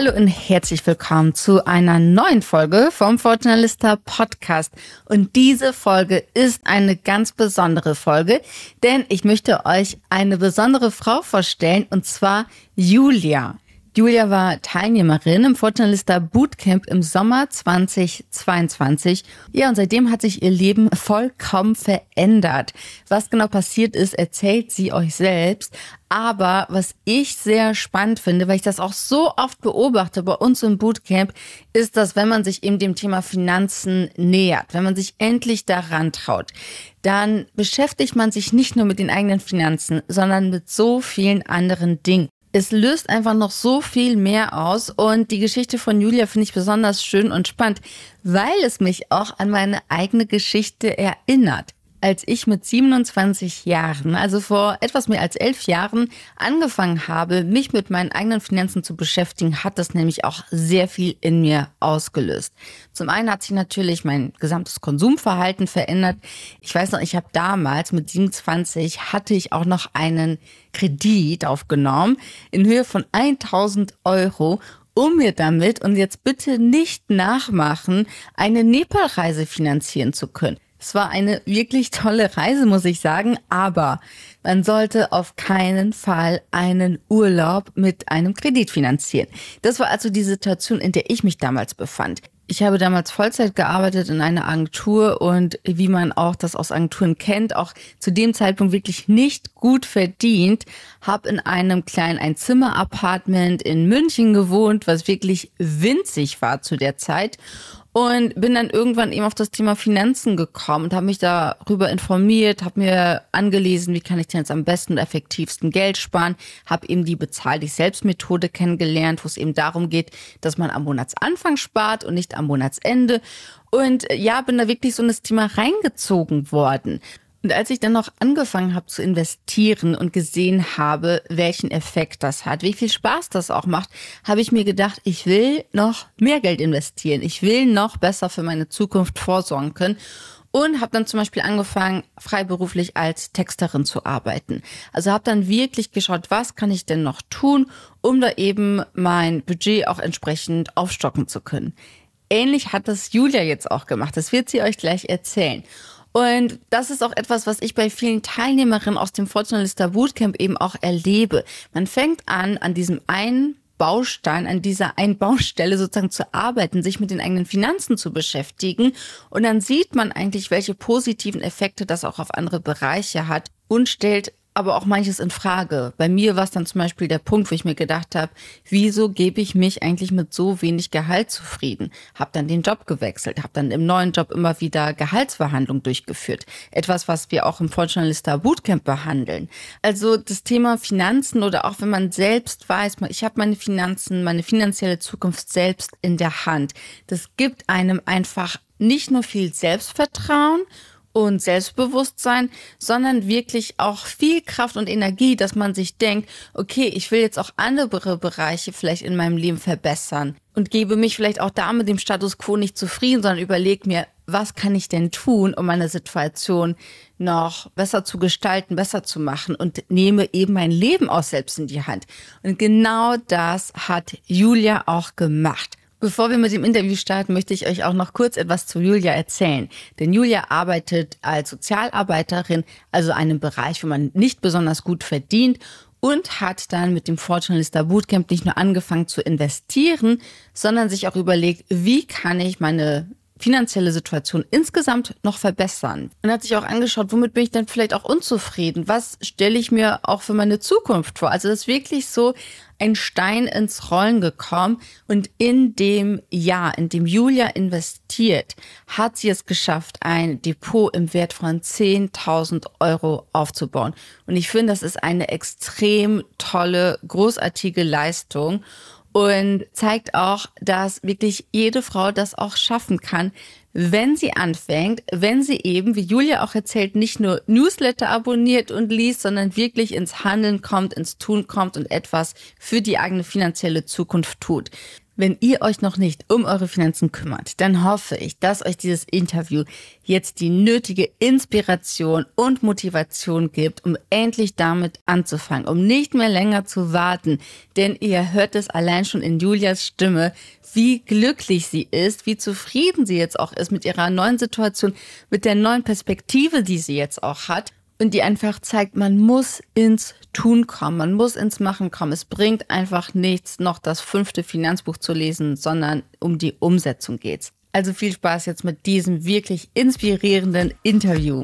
Hallo und herzlich willkommen zu einer neuen Folge vom Fortunalista Podcast. Und diese Folge ist eine ganz besondere Folge, denn ich möchte euch eine besondere Frau vorstellen, und zwar Julia. Julia war Teilnehmerin im Fortunalista Bootcamp im Sommer 2022. Ja, und seitdem hat sich ihr Leben vollkommen verändert. Was genau passiert ist, erzählt sie euch selbst. Aber was ich sehr spannend finde, weil ich das auch so oft beobachte bei uns im Bootcamp, ist, dass wenn man sich eben dem Thema Finanzen nähert, wenn man sich endlich daran traut, dann beschäftigt man sich nicht nur mit den eigenen Finanzen, sondern mit so vielen anderen Dingen es löst einfach noch so viel mehr aus und die Geschichte von Julia finde ich besonders schön und spannend, weil es mich auch an meine eigene Geschichte erinnert als ich mit 27 Jahren, also vor etwas mehr als elf Jahren, angefangen habe, mich mit meinen eigenen Finanzen zu beschäftigen, hat das nämlich auch sehr viel in mir ausgelöst. Zum einen hat sich natürlich mein gesamtes Konsumverhalten verändert. Ich weiß noch, ich habe damals mit 27 hatte ich auch noch einen Kredit aufgenommen in Höhe von 1000 Euro um mir damit, und jetzt bitte nicht nachmachen, eine Nepalreise finanzieren zu können. Es war eine wirklich tolle Reise, muss ich sagen, aber man sollte auf keinen Fall einen Urlaub mit einem Kredit finanzieren. Das war also die Situation, in der ich mich damals befand. Ich habe damals Vollzeit gearbeitet in einer Agentur und wie man auch das aus Agenturen kennt, auch zu dem Zeitpunkt wirklich nicht gut verdient, habe in einem kleinen Einzimmer-Apartment in München gewohnt, was wirklich winzig war zu der Zeit und bin dann irgendwann eben auf das Thema Finanzen gekommen und habe mich darüber informiert, habe mir angelesen, wie kann ich denn jetzt am besten und effektivsten Geld sparen, habe eben die Bezahl dich selbst Methode kennengelernt, wo es eben darum geht, dass man am Monatsanfang spart und nicht am Monatsende. Und ja, bin da wirklich so in das Thema reingezogen worden. Und als ich dann noch angefangen habe zu investieren und gesehen habe, welchen Effekt das hat, wie viel Spaß das auch macht, habe ich mir gedacht, ich will noch mehr Geld investieren. Ich will noch besser für meine Zukunft vorsorgen können und habe dann zum Beispiel angefangen, freiberuflich als Texterin zu arbeiten. Also habe dann wirklich geschaut, was kann ich denn noch tun, um da eben mein Budget auch entsprechend aufstocken zu können. Ähnlich hat das Julia jetzt auch gemacht. Das wird sie euch gleich erzählen. Und das ist auch etwas, was ich bei vielen Teilnehmerinnen aus dem Fortunalista Bootcamp eben auch erlebe. Man fängt an, an diesem einen Baustein, an dieser einen Baustelle sozusagen zu arbeiten, sich mit den eigenen Finanzen zu beschäftigen. Und dann sieht man eigentlich, welche positiven Effekte das auch auf andere Bereiche hat und stellt aber auch manches in Frage. Bei mir war es dann zum Beispiel der Punkt, wo ich mir gedacht habe, wieso gebe ich mich eigentlich mit so wenig Gehalt zufrieden? Hab dann den Job gewechselt, habe dann im neuen Job immer wieder Gehaltsverhandlungen durchgeführt. Etwas, was wir auch im Volljournalista Bootcamp behandeln. Also das Thema Finanzen oder auch wenn man selbst weiß, ich habe meine Finanzen, meine finanzielle Zukunft selbst in der Hand. Das gibt einem einfach nicht nur viel Selbstvertrauen und Selbstbewusstsein, sondern wirklich auch viel Kraft und Energie, dass man sich denkt, okay, ich will jetzt auch andere Bereiche vielleicht in meinem Leben verbessern und gebe mich vielleicht auch da mit dem Status quo nicht zufrieden, sondern überlege mir, was kann ich denn tun, um meine Situation noch besser zu gestalten, besser zu machen und nehme eben mein Leben auch selbst in die Hand. Und genau das hat Julia auch gemacht. Bevor wir mit dem Interview starten, möchte ich euch auch noch kurz etwas zu Julia erzählen. Denn Julia arbeitet als Sozialarbeiterin, also einem Bereich, wo man nicht besonders gut verdient und hat dann mit dem Fortunalista Bootcamp nicht nur angefangen zu investieren, sondern sich auch überlegt, wie kann ich meine finanzielle Situation insgesamt noch verbessern. Und hat sich auch angeschaut, womit bin ich dann vielleicht auch unzufrieden? Was stelle ich mir auch für meine Zukunft vor? Also das ist wirklich so ein Stein ins Rollen gekommen und in dem Jahr, in dem Julia investiert, hat sie es geschafft, ein Depot im Wert von 10.000 Euro aufzubauen. Und ich finde, das ist eine extrem tolle, großartige Leistung. Und zeigt auch, dass wirklich jede Frau das auch schaffen kann, wenn sie anfängt, wenn sie eben, wie Julia auch erzählt, nicht nur Newsletter abonniert und liest, sondern wirklich ins Handeln kommt, ins Tun kommt und etwas für die eigene finanzielle Zukunft tut. Wenn ihr euch noch nicht um eure Finanzen kümmert, dann hoffe ich, dass euch dieses Interview jetzt die nötige Inspiration und Motivation gibt, um endlich damit anzufangen, um nicht mehr länger zu warten. Denn ihr hört es allein schon in Julias Stimme, wie glücklich sie ist, wie zufrieden sie jetzt auch ist mit ihrer neuen Situation, mit der neuen Perspektive, die sie jetzt auch hat und die einfach zeigt, man muss ins Tun kommen, man muss ins Machen kommen. Es bringt einfach nichts, noch das fünfte Finanzbuch zu lesen, sondern um die Umsetzung geht's. Also viel Spaß jetzt mit diesem wirklich inspirierenden Interview.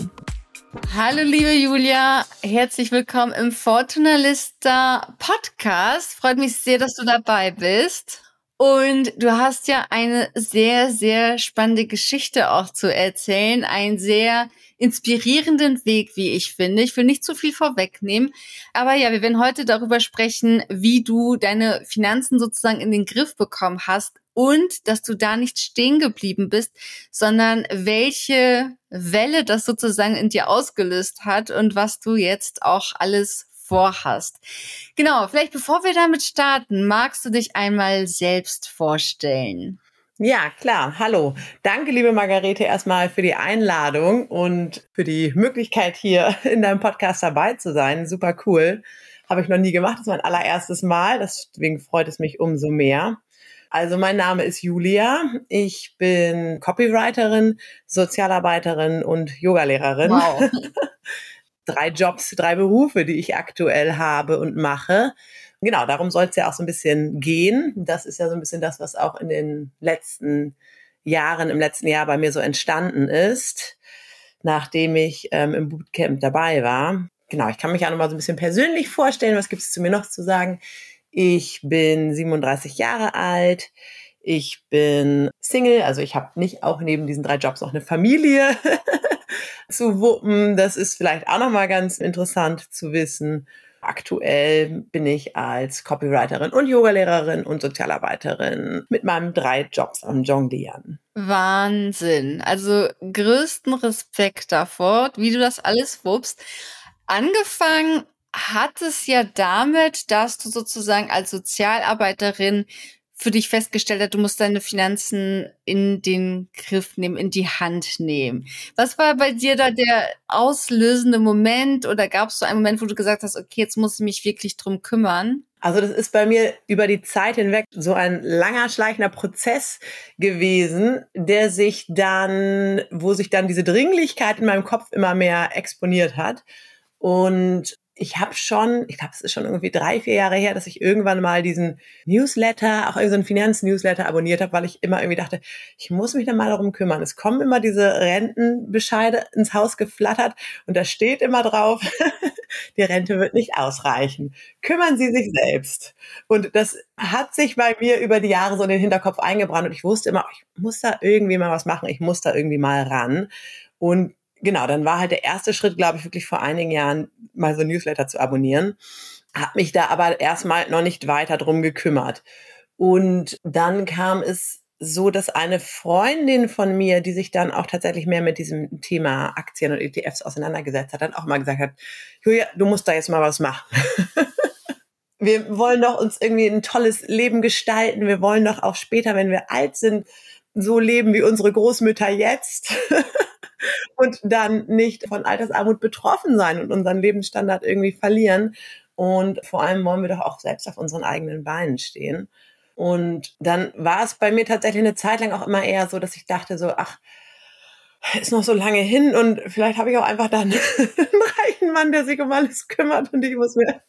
Hallo liebe Julia, herzlich willkommen im Fortunalista Podcast. Freut mich sehr, dass du dabei bist. Und du hast ja eine sehr, sehr spannende Geschichte auch zu erzählen, ein sehr inspirierenden Weg, wie ich finde. Ich will nicht zu viel vorwegnehmen. Aber ja, wir werden heute darüber sprechen, wie du deine Finanzen sozusagen in den Griff bekommen hast und dass du da nicht stehen geblieben bist, sondern welche Welle das sozusagen in dir ausgelöst hat und was du jetzt auch alles vorhast. Genau, vielleicht bevor wir damit starten, magst du dich einmal selbst vorstellen? Ja, klar. Hallo. Danke, liebe Margarete, erstmal für die Einladung und für die Möglichkeit, hier in deinem Podcast dabei zu sein. Super cool. Habe ich noch nie gemacht. Das ist mein allererstes Mal. Deswegen freut es mich umso mehr. Also mein Name ist Julia. Ich bin Copywriterin, Sozialarbeiterin und Yogalehrerin. Wow. drei Jobs, drei Berufe, die ich aktuell habe und mache genau, darum soll es ja auch so ein bisschen gehen. Das ist ja so ein bisschen das, was auch in den letzten Jahren, im letzten Jahr bei mir so entstanden ist, nachdem ich ähm, im Bootcamp dabei war. Genau, ich kann mich auch noch mal so ein bisschen persönlich vorstellen. Was gibt es zu mir noch zu sagen? Ich bin 37 Jahre alt. Ich bin Single, also ich habe nicht auch neben diesen drei Jobs auch eine Familie zu wuppen. Das ist vielleicht auch noch mal ganz interessant zu wissen. Aktuell bin ich als Copywriterin und Yogalehrerin und Sozialarbeiterin mit meinen drei Jobs am Jonglieren. Wahnsinn. Also größten Respekt davor, wie du das alles wuppst. Angefangen hat es ja damit, dass du sozusagen als Sozialarbeiterin für dich festgestellt hat, du musst deine Finanzen in den Griff nehmen, in die Hand nehmen. Was war bei dir da der auslösende Moment oder gab es so einen Moment, wo du gesagt hast, okay, jetzt muss ich mich wirklich drum kümmern? Also das ist bei mir über die Zeit hinweg so ein langer, schleichender Prozess gewesen, der sich dann, wo sich dann diese Dringlichkeit in meinem Kopf immer mehr exponiert hat. Und ich habe schon, ich glaube, es ist schon irgendwie drei, vier Jahre her, dass ich irgendwann mal diesen Newsletter, auch irgendeinen so Finanznewsletter abonniert habe, weil ich immer irgendwie dachte, ich muss mich da mal darum kümmern. Es kommen immer diese Rentenbescheide ins Haus geflattert und da steht immer drauf, die Rente wird nicht ausreichen. Kümmern Sie sich selbst. Und das hat sich bei mir über die Jahre so in den Hinterkopf eingebrannt und ich wusste immer, ich muss da irgendwie mal was machen, ich muss da irgendwie mal ran. Und genau, dann war halt der erste Schritt, glaube ich, wirklich vor einigen Jahren mal so ein Newsletter zu abonnieren. Hab mich da aber erstmal noch nicht weiter drum gekümmert. Und dann kam es so, dass eine Freundin von mir, die sich dann auch tatsächlich mehr mit diesem Thema Aktien und ETFs auseinandergesetzt hat, dann auch mal gesagt hat, Julia, du musst da jetzt mal was machen. wir wollen doch uns irgendwie ein tolles Leben gestalten. Wir wollen doch auch später, wenn wir alt sind, so leben wie unsere Großmütter jetzt. und dann nicht von Altersarmut betroffen sein und unseren Lebensstandard irgendwie verlieren. Und vor allem wollen wir doch auch selbst auf unseren eigenen Beinen stehen. Und dann war es bei mir tatsächlich eine Zeit lang auch immer eher so, dass ich dachte so, ach, ist noch so lange hin und vielleicht habe ich auch einfach dann einen reichen Mann, der sich um alles kümmert und ich muss mir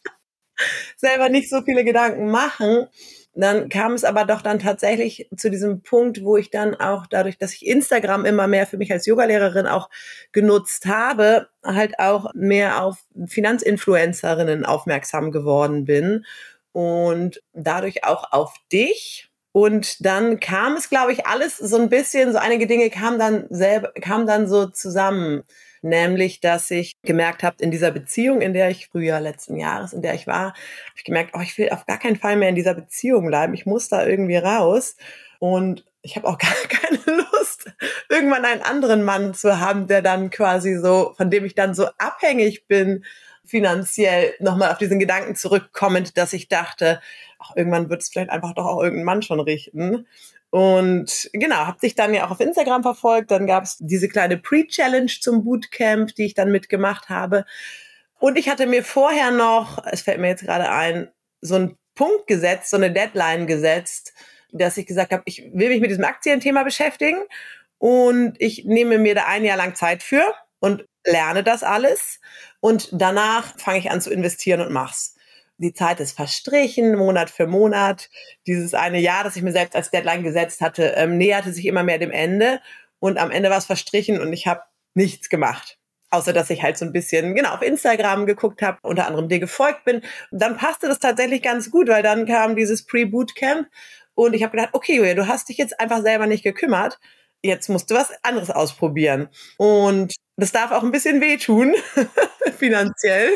selber nicht so viele Gedanken machen dann kam es aber doch dann tatsächlich zu diesem Punkt, wo ich dann auch dadurch, dass ich Instagram immer mehr für mich als Yogalehrerin auch genutzt habe, halt auch mehr auf Finanzinfluencerinnen aufmerksam geworden bin und dadurch auch auf dich. Und dann kam es, glaube ich, alles so ein bisschen, so einige Dinge kamen dann selber, kamen dann so zusammen nämlich dass ich gemerkt habe, in dieser Beziehung, in der ich früher letzten Jahres, in der ich war, habe ich gemerkt, oh, ich will auf gar keinen Fall mehr in dieser Beziehung bleiben. Ich muss da irgendwie raus. Und ich habe auch gar keine Lust, irgendwann einen anderen Mann zu haben, der dann quasi so, von dem ich dann so abhängig bin, finanziell nochmal auf diesen Gedanken zurückkommend, dass ich dachte, ach, irgendwann wird es vielleicht einfach doch auch irgendein Mann schon richten. Und genau, habe sich dann ja auch auf Instagram verfolgt. Dann gab es diese kleine Pre-Challenge zum Bootcamp, die ich dann mitgemacht habe. Und ich hatte mir vorher noch, es fällt mir jetzt gerade ein, so einen Punkt gesetzt, so eine Deadline gesetzt, dass ich gesagt habe, ich will mich mit diesem Aktienthema beschäftigen und ich nehme mir da ein Jahr lang Zeit für und lerne das alles und danach fange ich an zu investieren und mach's. Die Zeit ist verstrichen, Monat für Monat. Dieses eine Jahr, das ich mir selbst als Deadline gesetzt hatte, ähm, näherte sich immer mehr dem Ende und am Ende war es verstrichen und ich habe nichts gemacht. Außer dass ich halt so ein bisschen, genau, auf Instagram geguckt habe, unter anderem dir gefolgt bin. Und dann passte das tatsächlich ganz gut, weil dann kam dieses Pre-Bootcamp und ich habe gedacht, okay, Julia, du hast dich jetzt einfach selber nicht gekümmert. Jetzt musst du was anderes ausprobieren. Und das darf auch ein bisschen wehtun, finanziell.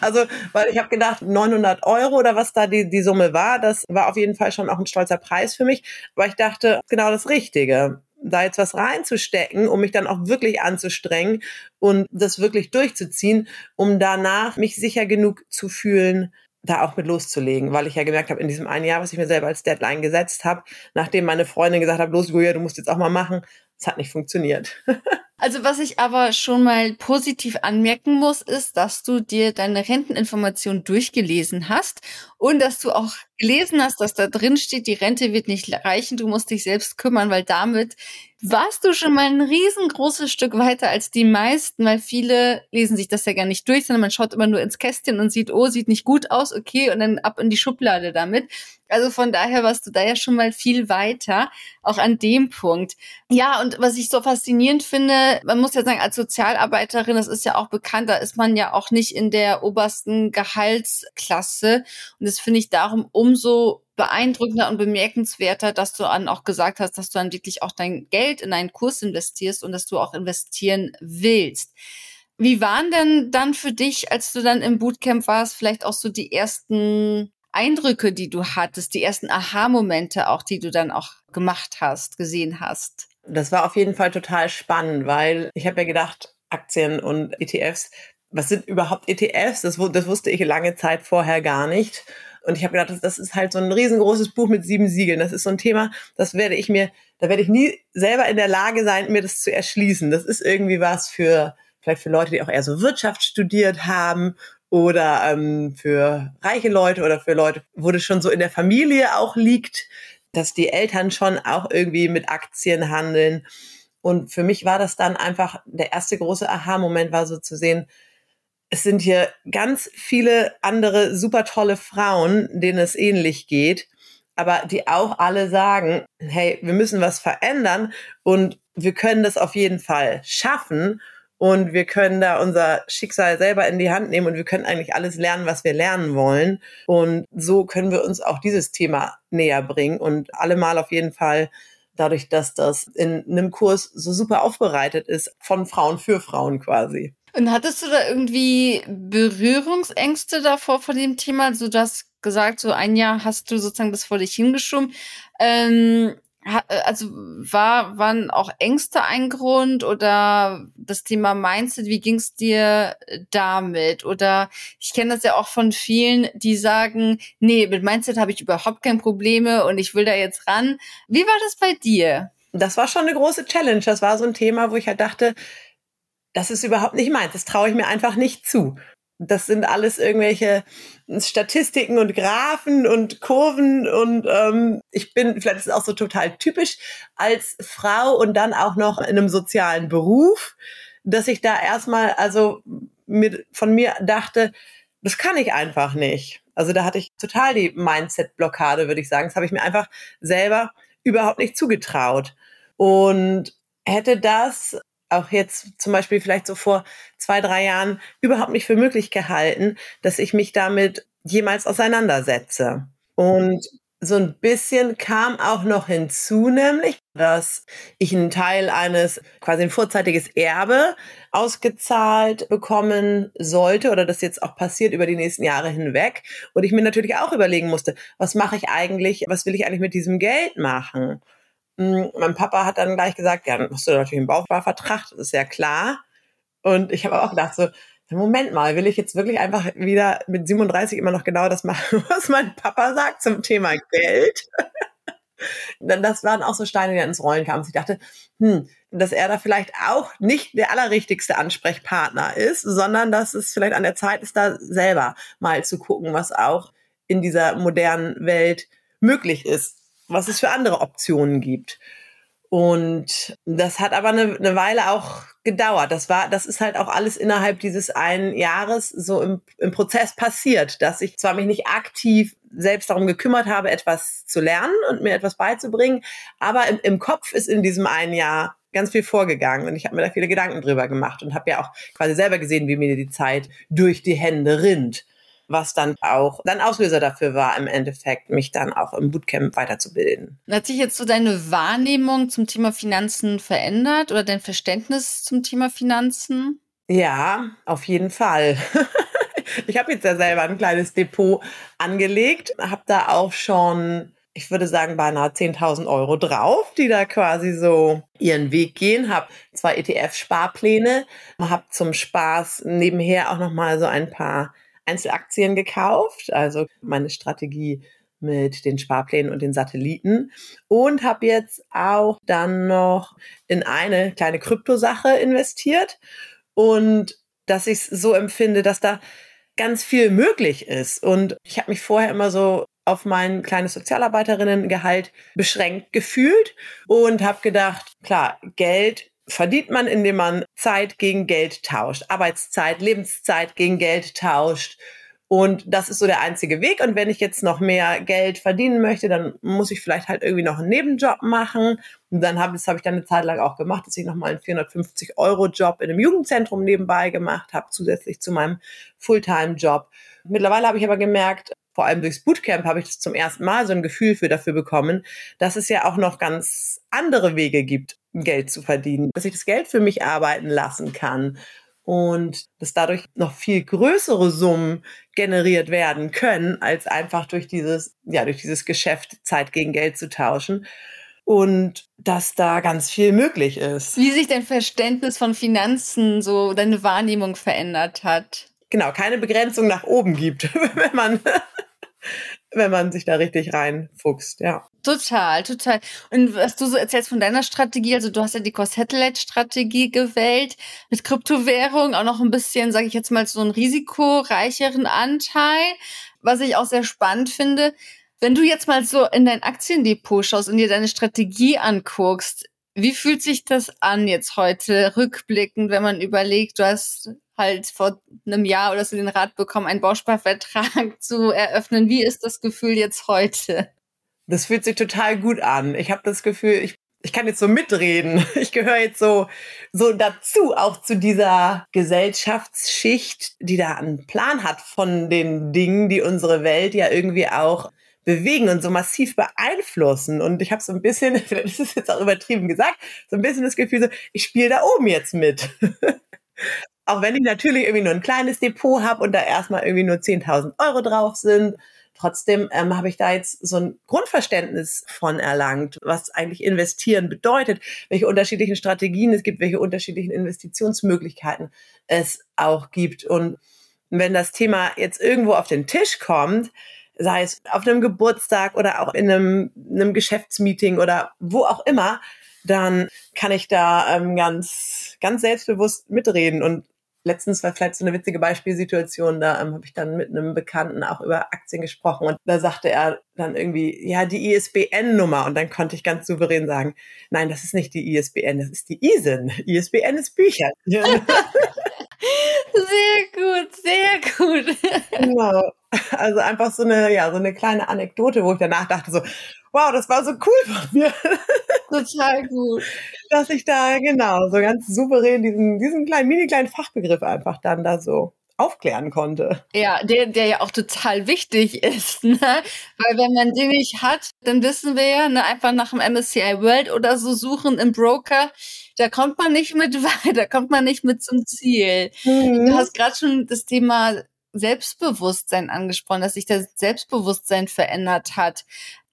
Also, weil ich habe gedacht, 900 Euro oder was da die, die Summe war, das war auf jeden Fall schon auch ein stolzer Preis für mich. Aber ich dachte, genau das Richtige da jetzt was reinzustecken, um mich dann auch wirklich anzustrengen und das wirklich durchzuziehen, um danach mich sicher genug zu fühlen, da auch mit loszulegen, weil ich ja gemerkt habe, in diesem einen Jahr, was ich mir selber als Deadline gesetzt habe, nachdem meine Freundin gesagt hat, los Julia, du musst jetzt auch mal machen, es hat nicht funktioniert. Also was ich aber schon mal positiv anmerken muss, ist, dass du dir deine Renteninformation durchgelesen hast und dass du auch gelesen hast, dass da drin steht, die Rente wird nicht reichen, du musst dich selbst kümmern, weil damit warst du schon mal ein riesengroßes Stück weiter als die meisten, weil viele lesen sich das ja gar nicht durch, sondern man schaut immer nur ins Kästchen und sieht, oh, sieht nicht gut aus, okay, und dann ab in die Schublade damit. Also von daher warst du da ja schon mal viel weiter, auch an dem Punkt. Ja, und was ich so faszinierend finde, man muss ja sagen, als Sozialarbeiterin, das ist ja auch bekannt, da ist man ja auch nicht in der obersten Gehaltsklasse. Und das finde ich darum umso beeindruckender und bemerkenswerter, dass du dann auch gesagt hast, dass du dann wirklich auch dein Geld in einen Kurs investierst und dass du auch investieren willst. Wie waren denn dann für dich, als du dann im Bootcamp warst, vielleicht auch so die ersten Eindrücke, die du hattest, die ersten Aha-Momente auch, die du dann auch gemacht hast, gesehen hast? Das war auf jeden Fall total spannend, weil ich habe ja gedacht, Aktien und ETFs, was sind überhaupt ETFs? Das, das wusste ich lange Zeit vorher gar nicht. Und ich habe gedacht, das, das ist halt so ein riesengroßes Buch mit sieben Siegeln. Das ist so ein Thema, das werde ich mir, da werde ich nie selber in der Lage sein, mir das zu erschließen. Das ist irgendwie was für, vielleicht für Leute, die auch eher so Wirtschaft studiert haben oder ähm, für reiche Leute oder für Leute, wo das schon so in der Familie auch liegt, dass die Eltern schon auch irgendwie mit Aktien handeln. Und für mich war das dann einfach, der erste große Aha-Moment war so zu sehen, es sind hier ganz viele andere super tolle Frauen, denen es ähnlich geht, aber die auch alle sagen, hey, wir müssen was verändern und wir können das auf jeden Fall schaffen und wir können da unser Schicksal selber in die Hand nehmen und wir können eigentlich alles lernen, was wir lernen wollen. Und so können wir uns auch dieses Thema näher bringen und allemal auf jeden Fall dadurch, dass das in einem Kurs so super aufbereitet ist, von Frauen für Frauen quasi. Und hattest du da irgendwie Berührungsängste davor vor dem Thema? Also du hast gesagt, so ein Jahr hast du sozusagen bis vor dich hingeschoben. Ähm, also war, waren auch Ängste ein Grund oder das Thema Mindset, wie ging es dir damit? Oder ich kenne das ja auch von vielen, die sagen, nee, mit Mindset habe ich überhaupt kein Probleme und ich will da jetzt ran. Wie war das bei dir? Das war schon eine große Challenge. Das war so ein Thema, wo ich halt dachte, das ist überhaupt nicht meins. Das traue ich mir einfach nicht zu. Das sind alles irgendwelche Statistiken und Graphen und Kurven und ähm, ich bin, vielleicht ist es auch so total typisch als Frau und dann auch noch in einem sozialen Beruf, dass ich da erstmal also mit, von mir dachte, das kann ich einfach nicht. Also da hatte ich total die Mindset-Blockade, würde ich sagen. Das habe ich mir einfach selber überhaupt nicht zugetraut. Und hätte das auch jetzt zum Beispiel vielleicht so vor zwei, drei Jahren überhaupt nicht für möglich gehalten, dass ich mich damit jemals auseinandersetze. Und so ein bisschen kam auch noch hinzu, nämlich, dass ich einen Teil eines quasi ein vorzeitiges Erbe ausgezahlt bekommen sollte oder das jetzt auch passiert über die nächsten Jahre hinweg. Und ich mir natürlich auch überlegen musste, was mache ich eigentlich, was will ich eigentlich mit diesem Geld machen? Hm, mein Papa hat dann gleich gesagt, ja, dann hast du natürlich einen Bausparvertrag, das ist ja klar. Und ich habe auch gedacht so, Moment mal, will ich jetzt wirklich einfach wieder mit 37 immer noch genau das machen, was mein Papa sagt zum Thema Geld? das waren auch so Steine, die ins Rollen kamen. Ich dachte, hm, dass er da vielleicht auch nicht der allerrichtigste Ansprechpartner ist, sondern dass es vielleicht an der Zeit ist, da selber mal zu gucken, was auch in dieser modernen Welt möglich ist, was es für andere Optionen gibt. Und das hat aber eine, eine Weile auch gedauert. Das war, das ist halt auch alles innerhalb dieses einen Jahres so im, im Prozess passiert, dass ich zwar mich nicht aktiv selbst darum gekümmert habe, etwas zu lernen und mir etwas beizubringen, aber im, im Kopf ist in diesem einen Jahr ganz viel vorgegangen und ich habe mir da viele Gedanken drüber gemacht und habe ja auch quasi selber gesehen, wie mir die Zeit durch die Hände rinnt was dann auch dann Auslöser dafür war, im Endeffekt mich dann auch im Bootcamp weiterzubilden. Hat sich jetzt so deine Wahrnehmung zum Thema Finanzen verändert oder dein Verständnis zum Thema Finanzen? Ja, auf jeden Fall. ich habe jetzt ja selber ein kleines Depot angelegt, habe da auch schon ich würde sagen, beinahe 10.000 Euro drauf, die da quasi so ihren Weg gehen. Hab zwei ETF-Sparpläne, hab zum Spaß nebenher auch noch mal so ein paar Einzelaktien gekauft, also meine Strategie mit den Sparplänen und den Satelliten. Und habe jetzt auch dann noch in eine kleine Kryptosache investiert. Und dass ich es so empfinde, dass da ganz viel möglich ist. Und ich habe mich vorher immer so auf mein kleines Sozialarbeiterinnengehalt beschränkt gefühlt und habe gedacht, klar, Geld verdient man, indem man Zeit gegen Geld tauscht, Arbeitszeit, Lebenszeit gegen Geld tauscht. Und das ist so der einzige Weg. Und wenn ich jetzt noch mehr Geld verdienen möchte, dann muss ich vielleicht halt irgendwie noch einen Nebenjob machen. Und dann habe habe ich dann eine Zeit lang auch gemacht, dass ich nochmal einen 450 Euro Job in einem Jugendzentrum nebenbei gemacht habe, zusätzlich zu meinem Fulltime-Job. Mittlerweile habe ich aber gemerkt, vor allem durchs Bootcamp habe ich das zum ersten Mal so ein Gefühl für dafür bekommen, dass es ja auch noch ganz andere Wege gibt, Geld zu verdienen, dass ich das Geld für mich arbeiten lassen kann und dass dadurch noch viel größere Summen generiert werden können, als einfach durch dieses, ja, durch dieses Geschäft Zeit gegen Geld zu tauschen. Und dass da ganz viel möglich ist. Wie sich dein Verständnis von Finanzen, so deine Wahrnehmung verändert hat. Genau, keine Begrenzung nach oben gibt, wenn man wenn man sich da richtig reinfuchst, ja. Total, total. Und was du so erzählst von deiner Strategie, also du hast ja die Cost-Satellite-Strategie gewählt, mit Kryptowährung auch noch ein bisschen, sage ich jetzt mal, so einen risikoreicheren Anteil, was ich auch sehr spannend finde. Wenn du jetzt mal so in dein Aktiendepot schaust und dir deine Strategie anguckst, wie fühlt sich das an jetzt heute rückblickend, wenn man überlegt, du hast halt vor einem Jahr oder so den Rat bekommen, einen Bausparvertrag zu eröffnen. Wie ist das Gefühl jetzt heute? Das fühlt sich total gut an. Ich habe das Gefühl, ich, ich kann jetzt so mitreden. Ich gehöre jetzt so, so dazu, auch zu dieser Gesellschaftsschicht, die da einen Plan hat von den Dingen, die unsere Welt ja irgendwie auch bewegen und so massiv beeinflussen. Und ich habe so ein bisschen, vielleicht ist es jetzt auch übertrieben gesagt, so ein bisschen das Gefühl, so, ich spiele da oben jetzt mit. Auch wenn ich natürlich irgendwie nur ein kleines Depot habe und da erstmal irgendwie nur 10.000 Euro drauf sind. Trotzdem ähm, habe ich da jetzt so ein Grundverständnis von erlangt, was eigentlich investieren bedeutet, welche unterschiedlichen Strategien es gibt, welche unterschiedlichen Investitionsmöglichkeiten es auch gibt. Und wenn das Thema jetzt irgendwo auf den Tisch kommt, sei es auf einem Geburtstag oder auch in einem, einem Geschäftsmeeting oder wo auch immer, dann kann ich da ähm, ganz, ganz selbstbewusst mitreden und letztens war vielleicht so eine witzige Beispielsituation, da ähm, habe ich dann mit einem Bekannten auch über Aktien gesprochen und da sagte er dann irgendwie, ja, die ISBN-Nummer und dann konnte ich ganz souverän sagen, nein, das ist nicht die ISBN, das ist die ISIN. ISBN ist Bücher. Sehr gut, sehr gut. Genau. Also einfach so eine, ja, so eine kleine Anekdote, wo ich danach dachte so, wow, das war so cool von mir. Total gut. Dass ich da, genau, so ganz souverän diesen, diesen kleinen, mini kleinen Fachbegriff einfach dann da so aufklären konnte. Ja, der, der ja auch total wichtig ist, ne? Weil wenn man den nicht hat, dann wissen wir ja, ne, einfach nach dem MSCI World oder so suchen im Broker, da kommt man nicht mit weiter, da kommt man nicht mit zum Ziel. Mhm. Du hast gerade schon das Thema Selbstbewusstsein angesprochen, dass sich das Selbstbewusstsein verändert hat.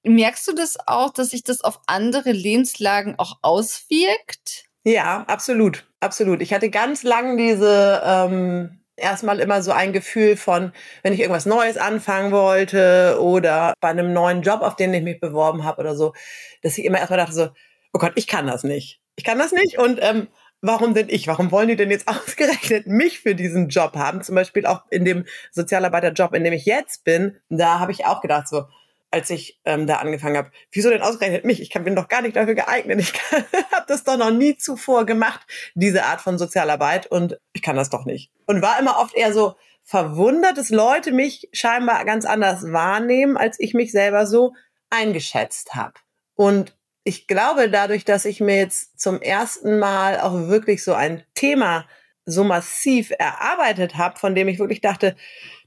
Merkst du das auch, dass sich das auf andere Lebenslagen auch auswirkt? Ja, absolut, absolut. Ich hatte ganz lang diese ähm, erstmal immer so ein Gefühl von, wenn ich irgendwas Neues anfangen wollte oder bei einem neuen Job, auf den ich mich beworben habe oder so, dass ich immer erstmal dachte so, oh Gott, ich kann das nicht. Ich kann das nicht und ähm, warum denn ich? Warum wollen die denn jetzt ausgerechnet mich für diesen Job haben? Zum Beispiel auch in dem Sozialarbeiterjob, in dem ich jetzt bin, da habe ich auch gedacht so, als ich ähm, da angefangen habe, wieso denn ausgerechnet mich? Ich kann, bin doch gar nicht dafür geeignet. Ich habe das doch noch nie zuvor gemacht, diese Art von Sozialarbeit und ich kann das doch nicht. Und war immer oft eher so verwundert, dass Leute mich scheinbar ganz anders wahrnehmen, als ich mich selber so eingeschätzt habe. Und ich glaube, dadurch, dass ich mir jetzt zum ersten Mal auch wirklich so ein Thema so massiv erarbeitet habe, von dem ich wirklich dachte,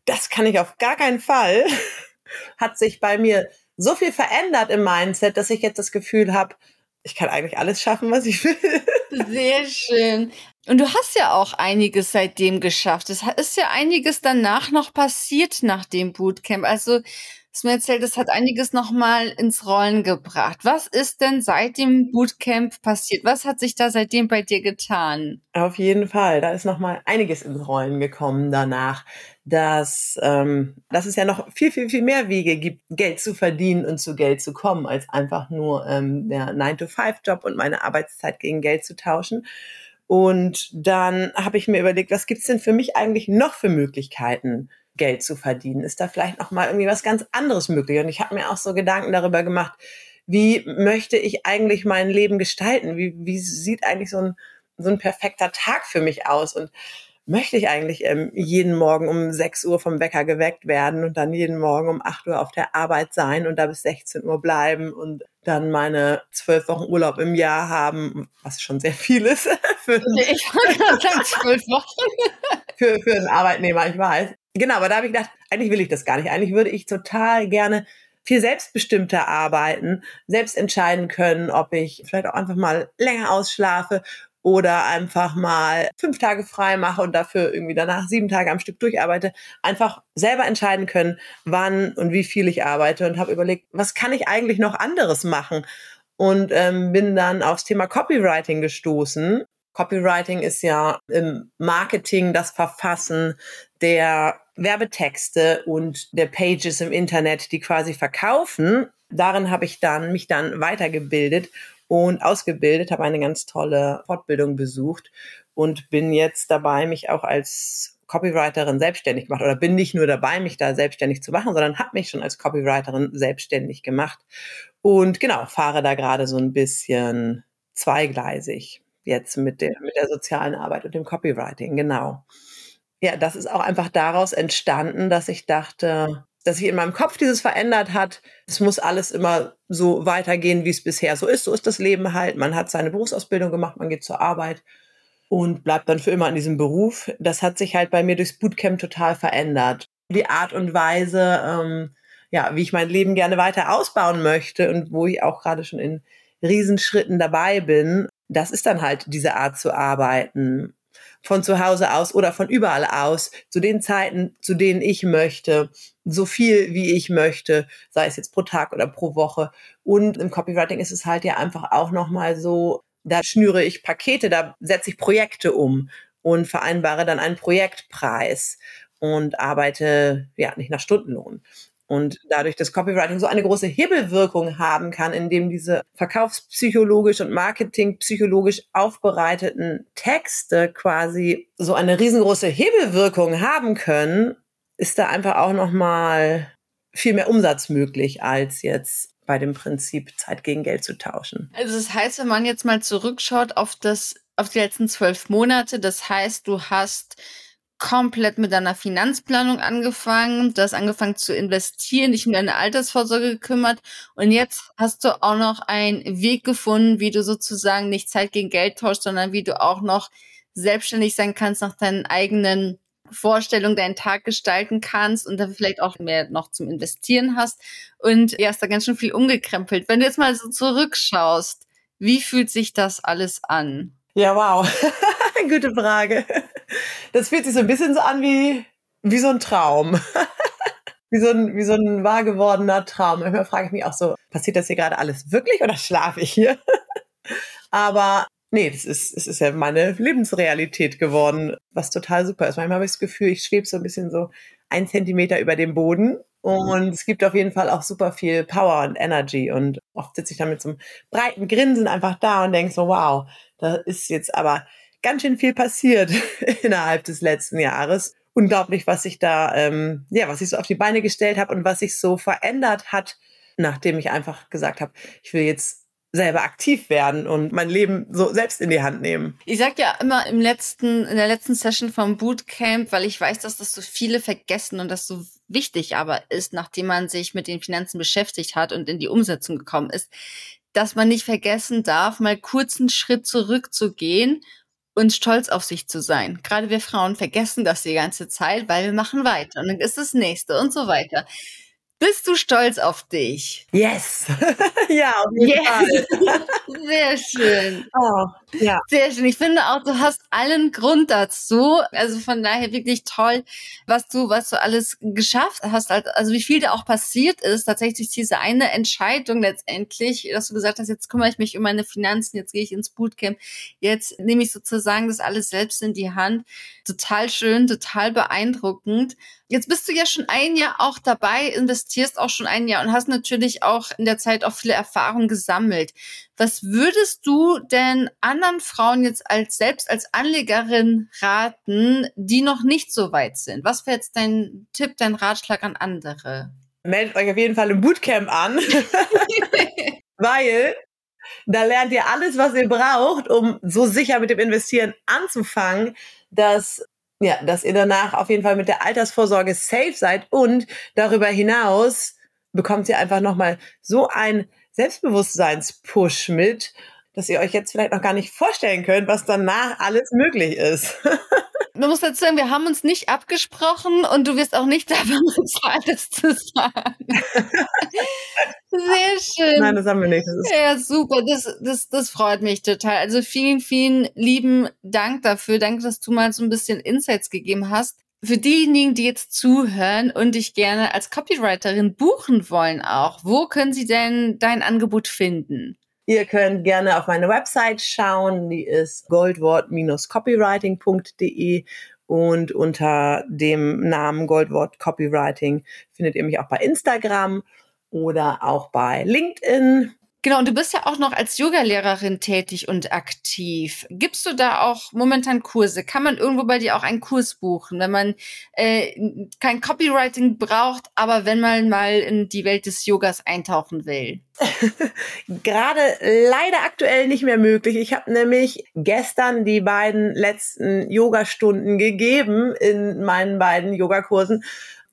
das kann ich auf gar keinen Fall, hat sich bei mir so viel verändert im Mindset, dass ich jetzt das Gefühl habe, ich kann eigentlich alles schaffen, was ich will. Sehr schön. Und du hast ja auch einiges seitdem geschafft. Es ist ja einiges danach noch passiert nach dem Bootcamp. Also hast mir erzählt, es hat einiges nochmal ins Rollen gebracht. Was ist denn seit dem Bootcamp passiert? Was hat sich da seitdem bei dir getan? Auf jeden Fall, da ist nochmal einiges ins Rollen gekommen danach, dass, ähm, dass es ja noch viel, viel, viel mehr Wege gibt, Geld zu verdienen und zu Geld zu kommen, als einfach nur ähm, der 9-to-5-Job und meine Arbeitszeit gegen Geld zu tauschen. Und dann habe ich mir überlegt, was gibt's denn für mich eigentlich noch für Möglichkeiten? Geld zu verdienen? Ist da vielleicht noch mal irgendwie was ganz anderes möglich? Und ich habe mir auch so Gedanken darüber gemacht, wie möchte ich eigentlich mein Leben gestalten? Wie, wie sieht eigentlich so ein, so ein perfekter Tag für mich aus? Und möchte ich eigentlich ähm, jeden Morgen um 6 Uhr vom Wecker geweckt werden und dann jeden Morgen um 8 Uhr auf der Arbeit sein und da bis 16 Uhr bleiben und dann meine zwölf Wochen Urlaub im Jahr haben, was schon sehr viel ist. für, ich wollte zwölf Wochen. für, für einen Arbeitnehmer, ich weiß. Genau, aber da habe ich gedacht, eigentlich will ich das gar nicht. Eigentlich würde ich total gerne viel selbstbestimmter arbeiten, selbst entscheiden können, ob ich vielleicht auch einfach mal länger ausschlafe oder einfach mal fünf Tage frei mache und dafür irgendwie danach sieben Tage am Stück durcharbeite, einfach selber entscheiden können, wann und wie viel ich arbeite und habe überlegt, was kann ich eigentlich noch anderes machen? Und ähm, bin dann aufs Thema Copywriting gestoßen Copywriting ist ja im Marketing das Verfassen der Werbetexte und der Pages im Internet, die quasi verkaufen. Darin habe ich dann mich dann weitergebildet und ausgebildet, habe eine ganz tolle Fortbildung besucht und bin jetzt dabei, mich auch als Copywriterin selbstständig gemacht oder bin nicht nur dabei, mich da selbstständig zu machen, sondern habe mich schon als Copywriterin selbstständig gemacht und genau fahre da gerade so ein bisschen zweigleisig jetzt mit der, mit der sozialen Arbeit und dem Copywriting, genau. Ja, das ist auch einfach daraus entstanden, dass ich dachte, dass sich in meinem Kopf dieses verändert hat. Es muss alles immer so weitergehen, wie es bisher so ist. So ist das Leben halt. Man hat seine Berufsausbildung gemacht, man geht zur Arbeit und bleibt dann für immer in diesem Beruf. Das hat sich halt bei mir durchs Bootcamp total verändert. Die Art und Weise, ähm, ja, wie ich mein Leben gerne weiter ausbauen möchte und wo ich auch gerade schon in Riesenschritten dabei bin, das ist dann halt diese Art zu arbeiten. Von zu Hause aus oder von überall aus, zu den Zeiten, zu denen ich möchte, so viel wie ich möchte, sei es jetzt pro Tag oder pro Woche. Und im Copywriting ist es halt ja einfach auch nochmal so, da schnüre ich Pakete, da setze ich Projekte um und vereinbare dann einen Projektpreis und arbeite ja nicht nach Stundenlohn. Und dadurch, dass Copywriting so eine große Hebelwirkung haben kann, indem diese verkaufspsychologisch und marketingpsychologisch aufbereiteten Texte quasi so eine riesengroße Hebelwirkung haben können, ist da einfach auch nochmal viel mehr Umsatz möglich als jetzt bei dem Prinzip Zeit gegen Geld zu tauschen. Also das heißt, wenn man jetzt mal zurückschaut auf das, auf die letzten zwölf Monate, das heißt, du hast komplett mit deiner Finanzplanung angefangen, du hast angefangen zu investieren, dich um deine Altersvorsorge gekümmert und jetzt hast du auch noch einen Weg gefunden, wie du sozusagen nicht Zeit gegen Geld tauschst, sondern wie du auch noch selbstständig sein kannst nach deinen eigenen Vorstellung deinen Tag gestalten kannst und dann vielleicht auch mehr noch zum Investieren hast. Und ja, ist da ganz schön viel umgekrempelt. Wenn du jetzt mal so zurückschaust, wie fühlt sich das alles an? Ja, wow. Gute Frage. Das fühlt sich so ein bisschen so an wie, wie so ein Traum. wie, so ein, wie so ein wahr gewordener Traum. Manchmal frage ich mich auch so, passiert das hier gerade alles wirklich oder schlafe ich hier? Aber nee, das ist, es ist ja meine Lebensrealität geworden, was total super ist. Manchmal habe ich das Gefühl, ich schwebe so ein bisschen so ein Zentimeter über dem Boden und es gibt auf jeden Fall auch super viel Power und Energy. Und oft sitze ich dann mit so einem breiten Grinsen einfach da und denke so, wow, da ist jetzt aber ganz schön viel passiert innerhalb des letzten Jahres. Unglaublich, was ich da, ähm, ja, was ich so auf die Beine gestellt habe und was sich so verändert hat, nachdem ich einfach gesagt habe, ich will jetzt selber aktiv werden und mein Leben so selbst in die Hand nehmen. Ich sag ja immer im letzten, in der letzten Session vom Bootcamp, weil ich weiß, dass das so viele vergessen und das so wichtig aber ist, nachdem man sich mit den Finanzen beschäftigt hat und in die Umsetzung gekommen ist, dass man nicht vergessen darf, mal kurz einen Schritt zurückzugehen und stolz auf sich zu sein. Gerade wir Frauen vergessen das die ganze Zeit, weil wir machen weiter und dann ist das nächste und so weiter. Bist du stolz auf dich? Yes. ja, auf jeden yes. Fall. Sehr schön. Oh, ja. Sehr schön. Ich finde auch, du hast allen Grund dazu. Also von daher wirklich toll, was du, was du alles geschafft hast. Also wie viel da auch passiert ist. Tatsächlich diese eine Entscheidung letztendlich, dass du gesagt hast, jetzt kümmere ich mich um meine Finanzen, jetzt gehe ich ins Bootcamp, jetzt nehme ich sozusagen das alles selbst in die Hand. Total schön, total beeindruckend. Jetzt bist du ja schon ein Jahr auch dabei, investierst auch schon ein Jahr und hast natürlich auch in der Zeit auch viele Erfahrungen gesammelt. Was würdest du denn anderen Frauen jetzt als selbst als Anlegerin raten, die noch nicht so weit sind? Was wäre jetzt dein Tipp, dein Ratschlag an andere? Meldet euch auf jeden Fall im Bootcamp an, weil da lernt ihr alles, was ihr braucht, um so sicher mit dem Investieren anzufangen, dass ja, dass ihr danach auf jeden Fall mit der Altersvorsorge safe seid und darüber hinaus bekommt ihr einfach nochmal so ein Selbstbewusstseinspush mit, dass ihr euch jetzt vielleicht noch gar nicht vorstellen könnt, was danach alles möglich ist. Man muss dazu sagen, wir haben uns nicht abgesprochen und du wirst auch nicht davon bezahlt, das zu sagen. Sehr schön. Nein, das haben wir nicht. ja, super. Das, das, das freut mich total. Also vielen, vielen lieben Dank dafür. Danke, dass du mal so ein bisschen Insights gegeben hast. Für diejenigen, die jetzt zuhören und dich gerne als Copywriterin buchen wollen auch, wo können sie denn dein Angebot finden? Ihr könnt gerne auf meine Website schauen, die ist goldwort-copywriting.de und unter dem Namen Goldwort Copywriting findet ihr mich auch bei Instagram oder auch bei LinkedIn. Genau, und du bist ja auch noch als Yogalehrerin tätig und aktiv. Gibst du da auch momentan Kurse? Kann man irgendwo bei dir auch einen Kurs buchen, wenn man äh, kein Copywriting braucht, aber wenn man mal in die Welt des Yogas eintauchen will? Gerade leider aktuell nicht mehr möglich. Ich habe nämlich gestern die beiden letzten Yogastunden gegeben in meinen beiden Yogakursen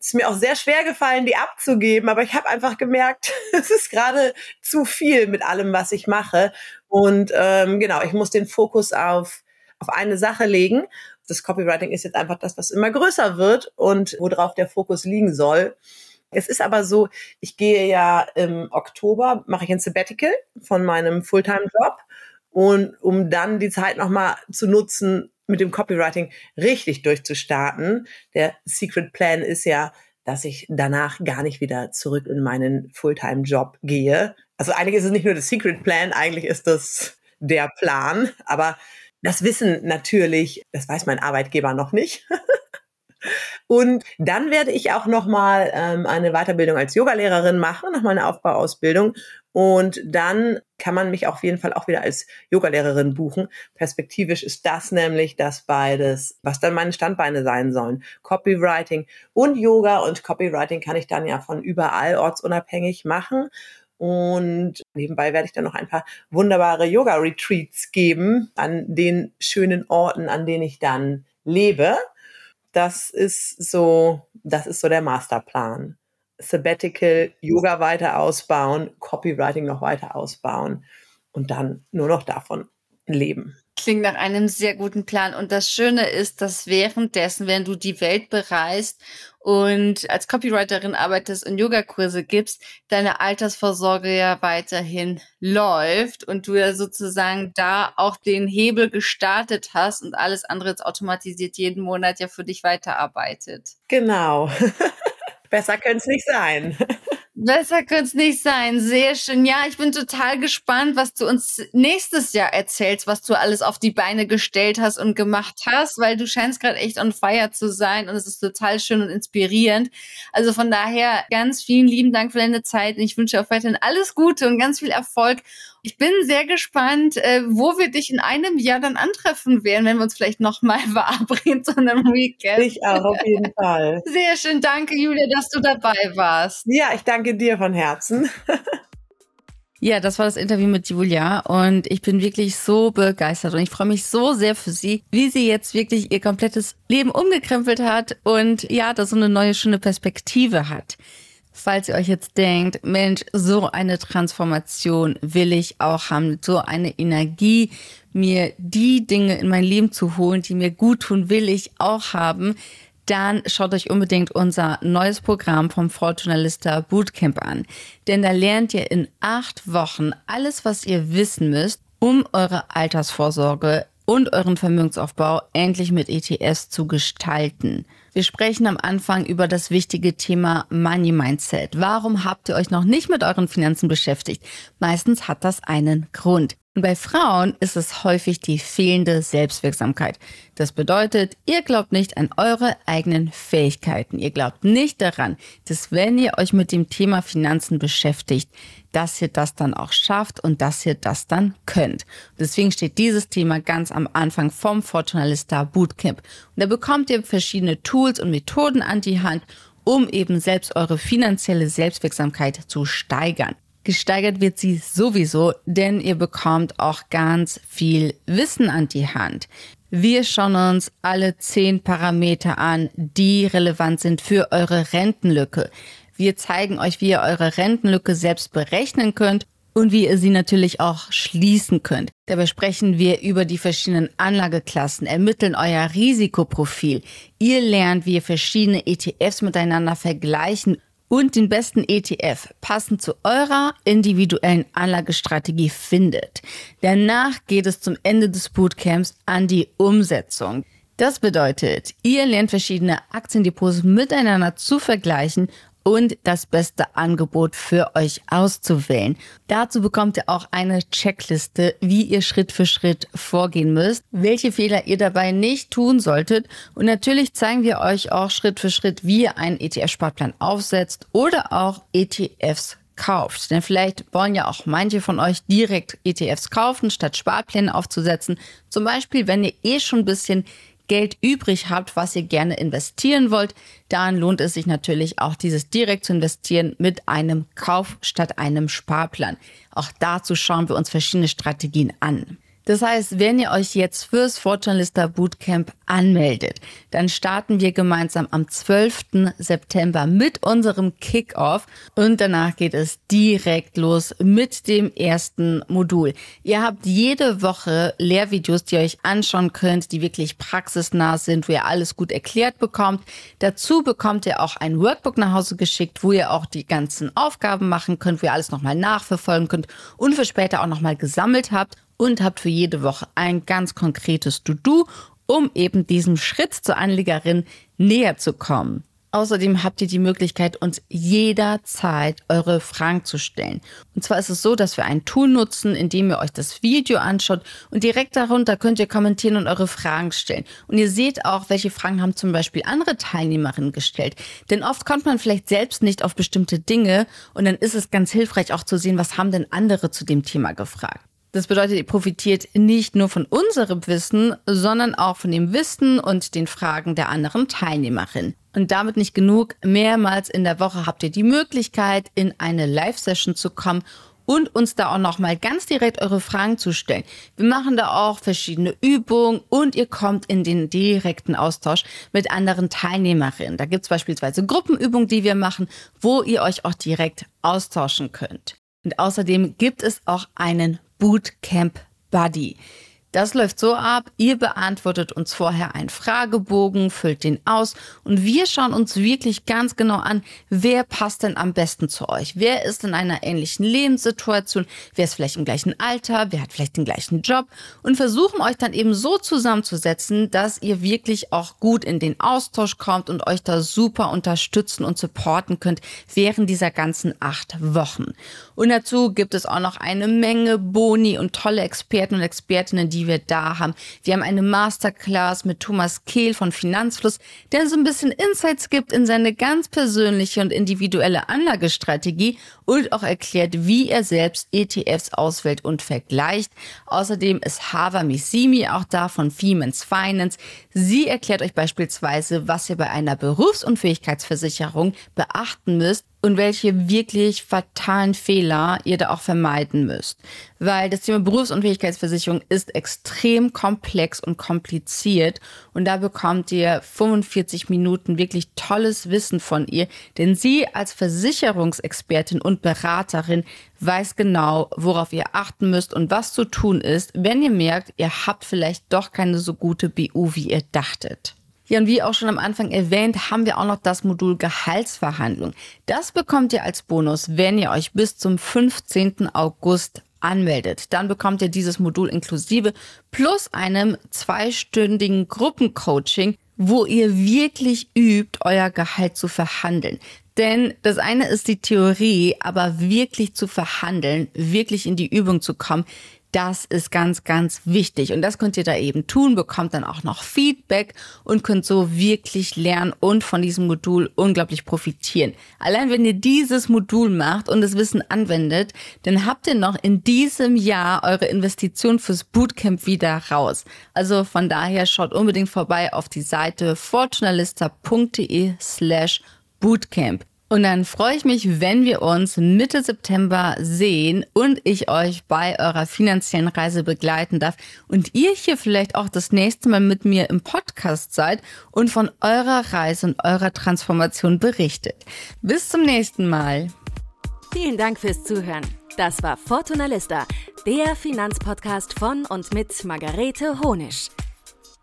es ist mir auch sehr schwer gefallen, die abzugeben, aber ich habe einfach gemerkt, es ist gerade zu viel mit allem, was ich mache. Und ähm, genau, ich muss den Fokus auf, auf eine Sache legen. Das Copywriting ist jetzt einfach das, was immer größer wird und worauf der Fokus liegen soll. Es ist aber so, ich gehe ja im Oktober, mache ich ein Sabbatical von meinem Fulltime-Job und um dann die Zeit nochmal zu nutzen, mit dem Copywriting richtig durchzustarten. Der Secret Plan ist ja, dass ich danach gar nicht wieder zurück in meinen Fulltime-Job gehe. Also eigentlich ist es nicht nur der Secret Plan, eigentlich ist das der Plan. Aber das wissen natürlich, das weiß mein Arbeitgeber noch nicht. Und dann werde ich auch nochmal ähm, eine Weiterbildung als Yogalehrerin machen, nochmal eine Aufbauausbildung. Und dann kann man mich auf jeden Fall auch wieder als Yogalehrerin buchen. Perspektivisch ist das nämlich das beides, was dann meine Standbeine sein sollen. Copywriting und Yoga. Und Copywriting kann ich dann ja von überall ortsunabhängig machen. Und nebenbei werde ich dann noch ein paar wunderbare Yoga-Retreats geben an den schönen Orten, an denen ich dann lebe. Das ist so, das ist so der Masterplan. Sabbatical, Yoga weiter ausbauen, Copywriting noch weiter ausbauen und dann nur noch davon leben. klingt nach einem sehr guten Plan. Und das Schöne ist, dass währenddessen, wenn du die Welt bereist und als Copywriterin arbeitest und Yogakurse gibst, deine Altersvorsorge ja weiterhin läuft und du ja sozusagen da auch den Hebel gestartet hast und alles andere jetzt automatisiert jeden Monat ja für dich weiterarbeitet. Genau. Besser könnte es nicht sein. Besser könnte es nicht sein. Sehr schön. Ja, ich bin total gespannt, was du uns nächstes Jahr erzählst, was du alles auf die Beine gestellt hast und gemacht hast, weil du scheinst gerade echt on fire zu sein und es ist total schön und inspirierend. Also von daher ganz vielen lieben Dank für deine Zeit und ich wünsche auch weiterhin alles Gute und ganz viel Erfolg ich bin sehr gespannt, äh, wo wir dich in einem Jahr dann antreffen werden, wenn wir uns vielleicht nochmal verabreden zu einem Weekend. Ich auch, auf jeden Fall. Sehr schön. Danke, Julia, dass du dabei warst. Ja, ich danke dir von Herzen. Ja, das war das Interview mit Julia und ich bin wirklich so begeistert und ich freue mich so sehr für sie, wie sie jetzt wirklich ihr komplettes Leben umgekrempelt hat und ja, da so eine neue schöne Perspektive hat. Falls ihr euch jetzt denkt, Mensch, so eine Transformation will ich auch haben, so eine Energie, mir die Dinge in mein Leben zu holen, die mir gut tun, will ich auch haben, dann schaut euch unbedingt unser neues Programm vom Fortunalista Bootcamp an. Denn da lernt ihr in acht Wochen alles, was ihr wissen müsst, um eure Altersvorsorge und euren Vermögensaufbau endlich mit ETS zu gestalten. Wir sprechen am Anfang über das wichtige Thema Money Mindset. Warum habt ihr euch noch nicht mit euren Finanzen beschäftigt? Meistens hat das einen Grund. Und bei Frauen ist es häufig die fehlende Selbstwirksamkeit. Das bedeutet, ihr glaubt nicht an eure eigenen Fähigkeiten. Ihr glaubt nicht daran, dass wenn ihr euch mit dem Thema Finanzen beschäftigt, dass ihr das dann auch schafft und dass ihr das dann könnt. Deswegen steht dieses Thema ganz am Anfang vom Fortunalista Bootcamp. Und da bekommt ihr verschiedene Tools und Methoden an die Hand, um eben selbst eure finanzielle Selbstwirksamkeit zu steigern. Gesteigert wird sie sowieso, denn ihr bekommt auch ganz viel Wissen an die Hand. Wir schauen uns alle zehn Parameter an, die relevant sind für eure Rentenlücke. Wir zeigen euch, wie ihr eure Rentenlücke selbst berechnen könnt und wie ihr sie natürlich auch schließen könnt. Dabei sprechen wir über die verschiedenen Anlageklassen, ermitteln euer Risikoprofil. Ihr lernt, wie ihr verschiedene ETFs miteinander vergleichen und den besten ETF passend zu eurer individuellen Anlagestrategie findet. Danach geht es zum Ende des Bootcamps an die Umsetzung. Das bedeutet, ihr lernt verschiedene Aktiendepots miteinander zu vergleichen und das beste Angebot für euch auszuwählen. Dazu bekommt ihr auch eine Checkliste, wie ihr Schritt für Schritt vorgehen müsst, welche Fehler ihr dabei nicht tun solltet. Und natürlich zeigen wir euch auch Schritt für Schritt, wie ihr einen ETF-Sparplan aufsetzt oder auch ETFs kauft. Denn vielleicht wollen ja auch manche von euch direkt ETFs kaufen, statt Sparpläne aufzusetzen. Zum Beispiel, wenn ihr eh schon ein bisschen Geld übrig habt, was ihr gerne investieren wollt, dann lohnt es sich natürlich auch dieses direkt zu investieren mit einem Kauf statt einem Sparplan. Auch dazu schauen wir uns verschiedene Strategien an. Das heißt, wenn ihr euch jetzt fürs Fortunalista Bootcamp anmeldet, dann starten wir gemeinsam am 12. September mit unserem Kickoff und danach geht es direkt los mit dem ersten Modul. Ihr habt jede Woche Lehrvideos, die ihr euch anschauen könnt, die wirklich praxisnah sind, wo ihr alles gut erklärt bekommt. Dazu bekommt ihr auch ein Workbook nach Hause geschickt, wo ihr auch die ganzen Aufgaben machen könnt, wo ihr alles nochmal nachverfolgen könnt und für später auch nochmal gesammelt habt und habt für jede Woche ein ganz konkretes To-Do, um eben diesem Schritt zur Anlegerin näher zu kommen. Außerdem habt ihr die Möglichkeit, uns jederzeit eure Fragen zu stellen. Und zwar ist es so, dass wir ein Tool nutzen, in dem ihr euch das Video anschaut und direkt darunter könnt ihr kommentieren und eure Fragen stellen. Und ihr seht auch, welche Fragen haben zum Beispiel andere Teilnehmerinnen gestellt. Denn oft kommt man vielleicht selbst nicht auf bestimmte Dinge und dann ist es ganz hilfreich auch zu sehen, was haben denn andere zu dem Thema gefragt. Das bedeutet, ihr profitiert nicht nur von unserem Wissen, sondern auch von dem Wissen und den Fragen der anderen Teilnehmerin. Und damit nicht genug, mehrmals in der Woche habt ihr die Möglichkeit, in eine Live-Session zu kommen und uns da auch nochmal ganz direkt eure Fragen zu stellen. Wir machen da auch verschiedene Übungen und ihr kommt in den direkten Austausch mit anderen Teilnehmerinnen. Da gibt es beispielsweise Gruppenübungen, die wir machen, wo ihr euch auch direkt austauschen könnt. Und außerdem gibt es auch einen Bootcamp Buddy. Das läuft so ab, ihr beantwortet uns vorher einen Fragebogen, füllt den aus und wir schauen uns wirklich ganz genau an, wer passt denn am besten zu euch? Wer ist in einer ähnlichen Lebenssituation? Wer ist vielleicht im gleichen Alter? Wer hat vielleicht den gleichen Job? Und versuchen euch dann eben so zusammenzusetzen, dass ihr wirklich auch gut in den Austausch kommt und euch da super unterstützen und supporten könnt während dieser ganzen acht Wochen. Und dazu gibt es auch noch eine Menge Boni und tolle Experten und Expertinnen, die wir da haben. Wir haben eine Masterclass mit Thomas Kehl von Finanzfluss, der so ein bisschen Insights gibt in seine ganz persönliche und individuelle Anlagestrategie und auch erklärt, wie er selbst ETFs auswählt und vergleicht. Außerdem ist Hava Missimi auch da von Siemens Finance. Sie erklärt euch beispielsweise, was ihr bei einer Berufsunfähigkeitsversicherung beachten müsst, und welche wirklich fatalen Fehler ihr da auch vermeiden müsst. Weil das Thema Berufsunfähigkeitsversicherung ist extrem komplex und kompliziert und da bekommt ihr 45 Minuten wirklich tolles Wissen von ihr, denn sie als Versicherungsexpertin und Beraterin weiß genau, worauf ihr achten müsst und was zu tun ist, wenn ihr merkt, ihr habt vielleicht doch keine so gute BU, wie ihr dachtet. Ja, und wie auch schon am Anfang erwähnt, haben wir auch noch das Modul Gehaltsverhandlung. Das bekommt ihr als Bonus, wenn ihr euch bis zum 15. August anmeldet. Dann bekommt ihr dieses Modul inklusive plus einem zweistündigen Gruppencoaching, wo ihr wirklich übt, euer Gehalt zu verhandeln. Denn das eine ist die Theorie, aber wirklich zu verhandeln, wirklich in die Übung zu kommen, das ist ganz, ganz wichtig. Und das könnt ihr da eben tun, bekommt dann auch noch Feedback und könnt so wirklich lernen und von diesem Modul unglaublich profitieren. Allein wenn ihr dieses Modul macht und das Wissen anwendet, dann habt ihr noch in diesem Jahr eure Investition fürs Bootcamp wieder raus. Also von daher schaut unbedingt vorbei auf die Seite fortunalista.de slash Bootcamp. Und dann freue ich mich, wenn wir uns Mitte September sehen und ich euch bei eurer finanziellen Reise begleiten darf und ihr hier vielleicht auch das nächste Mal mit mir im Podcast seid und von eurer Reise und eurer Transformation berichtet. Bis zum nächsten Mal. Vielen Dank fürs Zuhören. Das war Fortuna Lista, der Finanzpodcast von und mit Margarete Honisch.